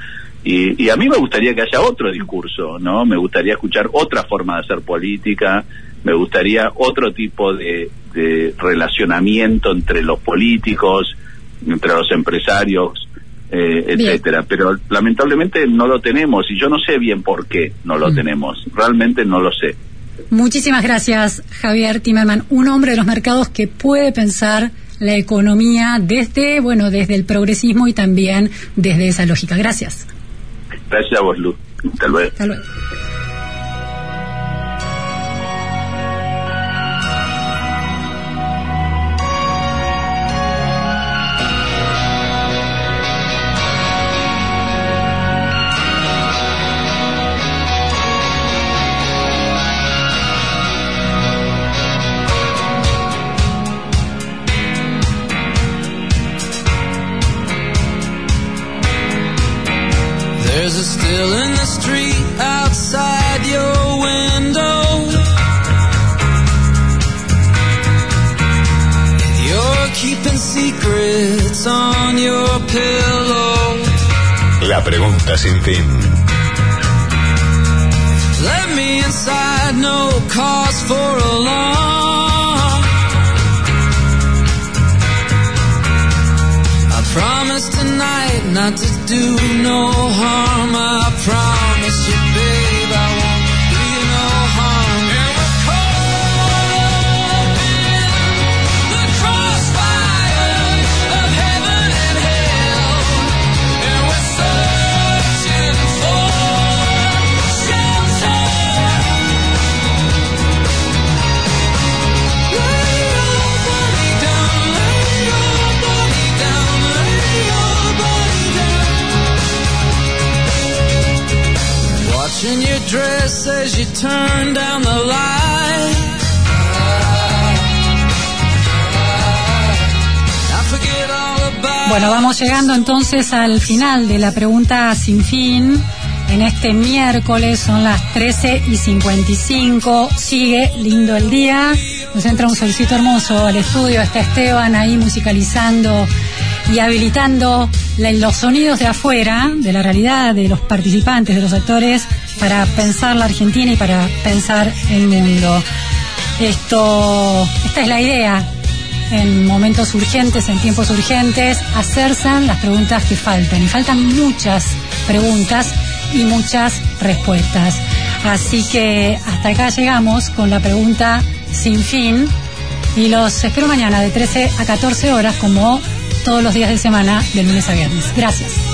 Y, y a mí me gustaría que haya otro discurso, ¿no? Me gustaría escuchar otra forma de hacer política, me gustaría otro tipo de, de relacionamiento entre los políticos, entre los empresarios, eh, etcétera. Pero lamentablemente no lo tenemos y yo no sé bien por qué no lo tenemos. Realmente no lo sé. Muchísimas gracias, Javier Timerman, un hombre de los mercados que puede pensar la economía desde, bueno, desde el progresismo y también desde esa lógica. Gracias. Gracias a vos, Luz. Hasta luego. Hasta luego. Sin fin. Let me inside no cause for alarm. I promise tonight not to do no harm. I promise Bueno, vamos llegando entonces al final de la pregunta sin fin. En este miércoles son las 13 y 55. Sigue lindo el día. Nos entra un solcito hermoso al estudio. Está Esteban ahí musicalizando y habilitando los sonidos de afuera, de la realidad, de los participantes, de los actores, para pensar la Argentina y para pensar el mundo. Esto, esta es la idea en momentos urgentes, en tiempos urgentes, hacerse las preguntas que faltan. Y faltan muchas preguntas y muchas respuestas. Así que hasta acá llegamos con la pregunta sin fin. Y los espero mañana de 13 a 14 horas, como todos los días de semana, de lunes a viernes. Gracias.